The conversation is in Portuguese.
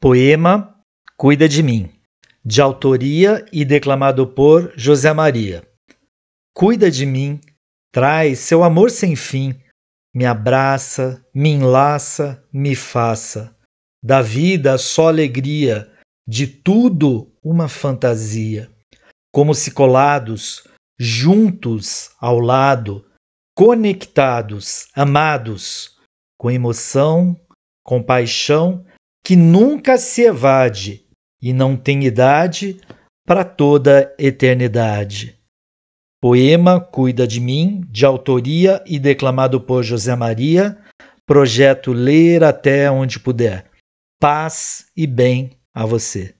Poema Cuida de mim, de autoria e declamado por José Maria. Cuida de mim, traz seu amor sem fim, me abraça, me enlaça, me faça. Da vida só alegria, de tudo uma fantasia. Como se colados, juntos ao lado, conectados, amados, com emoção, com paixão que nunca se evade e não tem idade para toda eternidade. Poema Cuida de Mim, de autoria e declamado por José Maria, projeto Ler até onde puder. Paz e bem a você.